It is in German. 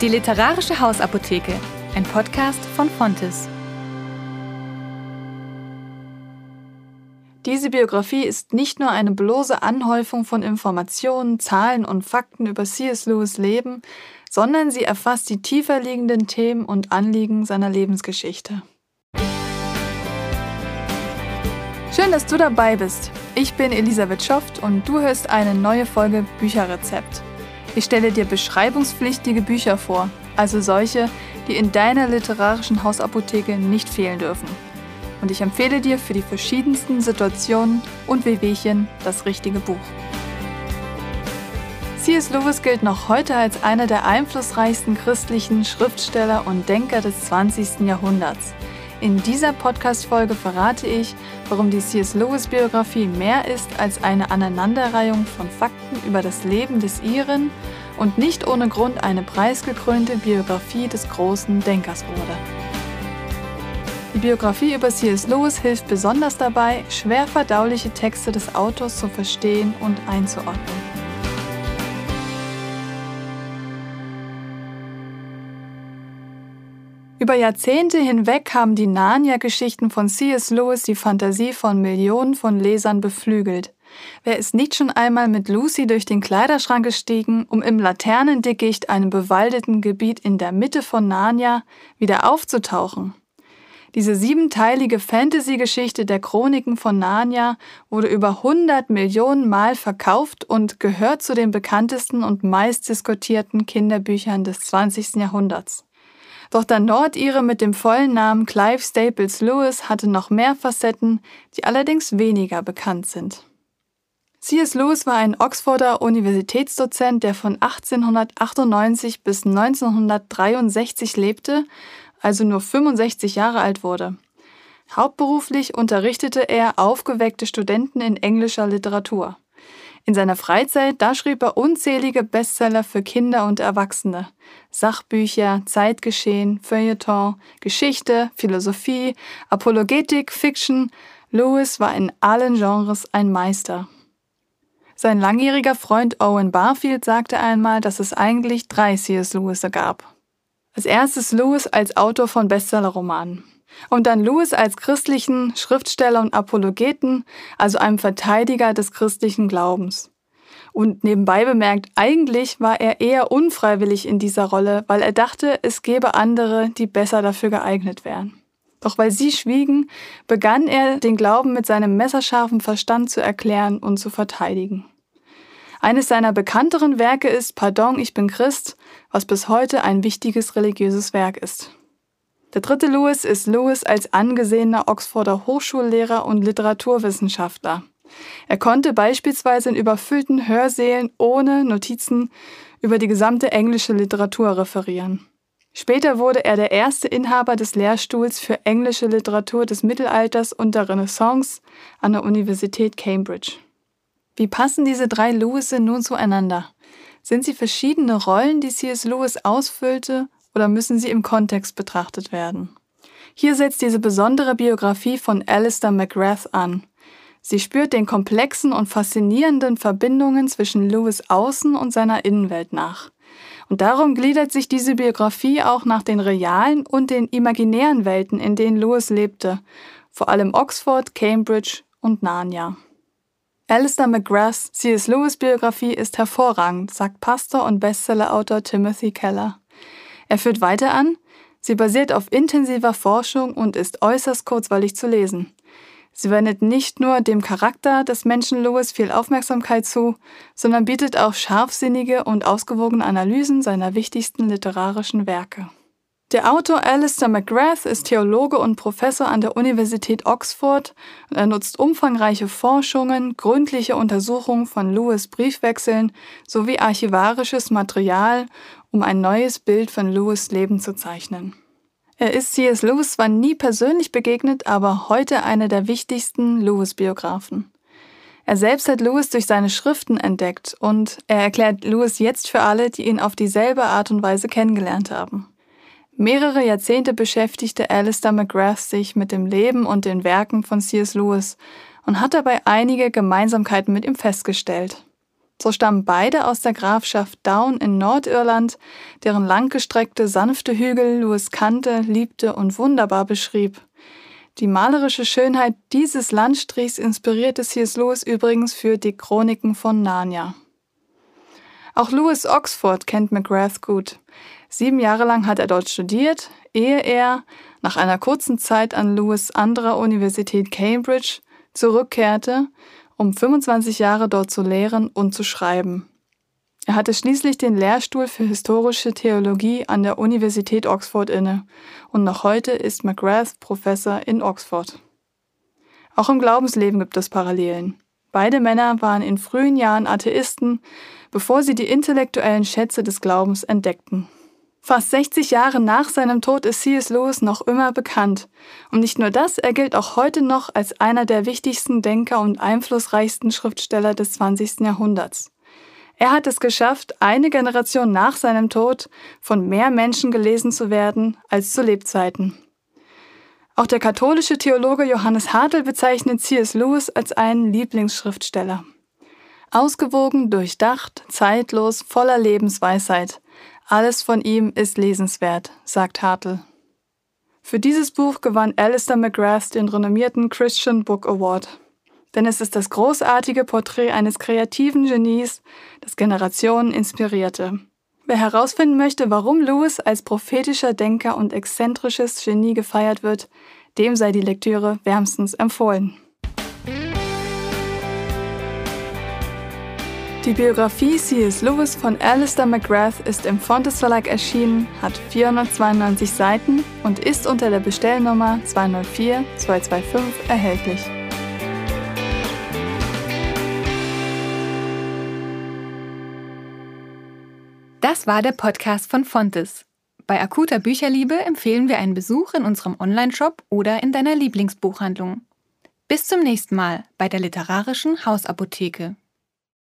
Die Literarische Hausapotheke, ein Podcast von Fontes. Diese Biografie ist nicht nur eine bloße Anhäufung von Informationen, Zahlen und Fakten über C.S. Lewis Leben, sondern sie erfasst die tiefer liegenden Themen und Anliegen seiner Lebensgeschichte. Schön, dass du dabei bist. Ich bin Elisabeth Schoft und du hörst eine neue Folge Bücherrezept. Ich stelle dir beschreibungspflichtige Bücher vor, also solche, die in deiner literarischen Hausapotheke nicht fehlen dürfen. Und ich empfehle dir für die verschiedensten Situationen und Wehwehchen das richtige Buch. C.S. Lewis gilt noch heute als einer der einflussreichsten christlichen Schriftsteller und Denker des 20. Jahrhunderts. In dieser Podcast-Folge verrate ich, warum die C.S. Lewis-Biografie mehr ist als eine Aneinanderreihung von Fakten über das Leben des Iren und nicht ohne Grund eine preisgekrönte Biografie des großen Denkers wurde. Die Biografie über C.S. Lewis hilft besonders dabei, schwer verdauliche Texte des Autors zu verstehen und einzuordnen. Über Jahrzehnte hinweg haben die Narnia-Geschichten von C.S. Lewis die Fantasie von Millionen von Lesern beflügelt. Wer ist nicht schon einmal mit Lucy durch den Kleiderschrank gestiegen, um im Laternendickicht, einem bewaldeten Gebiet in der Mitte von Narnia, wieder aufzutauchen? Diese siebenteilige Fantasy-Geschichte der Chroniken von Narnia wurde über 100 Millionen Mal verkauft und gehört zu den bekanntesten und meistdiskutierten Kinderbüchern des 20. Jahrhunderts. Doch der Nordire mit dem vollen Namen Clive Staples Lewis hatte noch mehr Facetten, die allerdings weniger bekannt sind. C.S. Lewis war ein Oxforder Universitätsdozent, der von 1898 bis 1963 lebte, also nur 65 Jahre alt wurde. Hauptberuflich unterrichtete er aufgeweckte Studenten in englischer Literatur. In seiner Freizeit, da schrieb er unzählige Bestseller für Kinder und Erwachsene. Sachbücher, Zeitgeschehen, Feuilleton, Geschichte, Philosophie, Apologetik, Fiction. Lewis war in allen Genres ein Meister. Sein langjähriger Freund Owen Barfield sagte einmal, dass es eigentlich drei C.S. Lewis gab. Als erstes Lewis als Autor von Bestsellerromanen und dann Lewis als christlichen Schriftsteller und Apologeten, also einem Verteidiger des christlichen Glaubens. Und nebenbei bemerkt, eigentlich war er eher unfreiwillig in dieser Rolle, weil er dachte, es gäbe andere, die besser dafür geeignet wären. Doch weil sie schwiegen, begann er, den Glauben mit seinem messerscharfen Verstand zu erklären und zu verteidigen. Eines seiner bekannteren Werke ist Pardon, ich bin Christ, was bis heute ein wichtiges religiöses Werk ist. Der dritte Lewis ist Lewis als angesehener Oxforder Hochschullehrer und Literaturwissenschaftler. Er konnte beispielsweise in überfüllten Hörsälen ohne Notizen über die gesamte englische Literatur referieren. Später wurde er der erste Inhaber des Lehrstuhls für englische Literatur des Mittelalters und der Renaissance an der Universität Cambridge. Wie passen diese drei Lewisse nun zueinander? Sind sie verschiedene Rollen, die C.S. Lewis ausfüllte oder müssen sie im Kontext betrachtet werden? Hier setzt diese besondere Biografie von Alistair McGrath an. Sie spürt den komplexen und faszinierenden Verbindungen zwischen Lewis Außen und seiner Innenwelt nach. Und darum gliedert sich diese Biografie auch nach den realen und den imaginären Welten, in denen Lewis lebte, vor allem Oxford, Cambridge und Narnia. Alistair McGraths C.S. Lewis Biografie ist hervorragend, sagt Pastor und Bestsellerautor Timothy Keller. Er führt weiter an, sie basiert auf intensiver Forschung und ist äußerst kurzweilig zu lesen. Sie wendet nicht nur dem Charakter des Menschen Lewis viel Aufmerksamkeit zu, sondern bietet auch scharfsinnige und ausgewogene Analysen seiner wichtigsten literarischen Werke. Der Autor Alistair McGrath ist Theologe und Professor an der Universität Oxford und er nutzt umfangreiche Forschungen, gründliche Untersuchungen von Lewis Briefwechseln sowie archivarisches Material, um ein neues Bild von Lewis Leben zu zeichnen. Er ist C.S. Lewis zwar nie persönlich begegnet, aber heute einer der wichtigsten Lewis-Biografen. Er selbst hat Lewis durch seine Schriften entdeckt und er erklärt Lewis jetzt für alle, die ihn auf dieselbe Art und Weise kennengelernt haben. Mehrere Jahrzehnte beschäftigte Alistair McGrath sich mit dem Leben und den Werken von C.S. Lewis und hat dabei einige Gemeinsamkeiten mit ihm festgestellt. So stammen beide aus der Grafschaft Down in Nordirland, deren langgestreckte, sanfte Hügel Lewis kannte, liebte und wunderbar beschrieb. Die malerische Schönheit dieses Landstrichs inspirierte C.S. Lewis übrigens für die Chroniken von Narnia. Auch Lewis Oxford kennt McGrath gut. Sieben Jahre lang hat er dort studiert, ehe er, nach einer kurzen Zeit an Lewis anderer Universität Cambridge, zurückkehrte um 25 Jahre dort zu lehren und zu schreiben. Er hatte schließlich den Lehrstuhl für historische Theologie an der Universität Oxford inne und noch heute ist McGrath Professor in Oxford. Auch im Glaubensleben gibt es Parallelen. Beide Männer waren in frühen Jahren Atheisten, bevor sie die intellektuellen Schätze des Glaubens entdeckten. Fast 60 Jahre nach seinem Tod ist C.S. Lewis noch immer bekannt. Und nicht nur das, er gilt auch heute noch als einer der wichtigsten Denker und einflussreichsten Schriftsteller des 20. Jahrhunderts. Er hat es geschafft, eine Generation nach seinem Tod von mehr Menschen gelesen zu werden als zu Lebzeiten. Auch der katholische Theologe Johannes Hartl bezeichnet C.S. Lewis als einen Lieblingsschriftsteller. Ausgewogen, durchdacht, zeitlos, voller Lebensweisheit – alles von ihm ist lesenswert, sagt Hartl. Für dieses Buch gewann Alistair McGrath den renommierten Christian Book Award. Denn es ist das großartige Porträt eines kreativen Genies, das Generationen inspirierte. Wer herausfinden möchte, warum Lewis als prophetischer Denker und exzentrisches Genie gefeiert wird, dem sei die Lektüre wärmstens empfohlen. Die Biografie C.S. Lewis von Alistair McGrath ist im Fontes Verlag erschienen, hat 492 Seiten und ist unter der Bestellnummer 204 225 erhältlich. Das war der Podcast von Fontes. Bei akuter Bücherliebe empfehlen wir einen Besuch in unserem Onlineshop oder in deiner Lieblingsbuchhandlung. Bis zum nächsten Mal bei der literarischen Hausapotheke.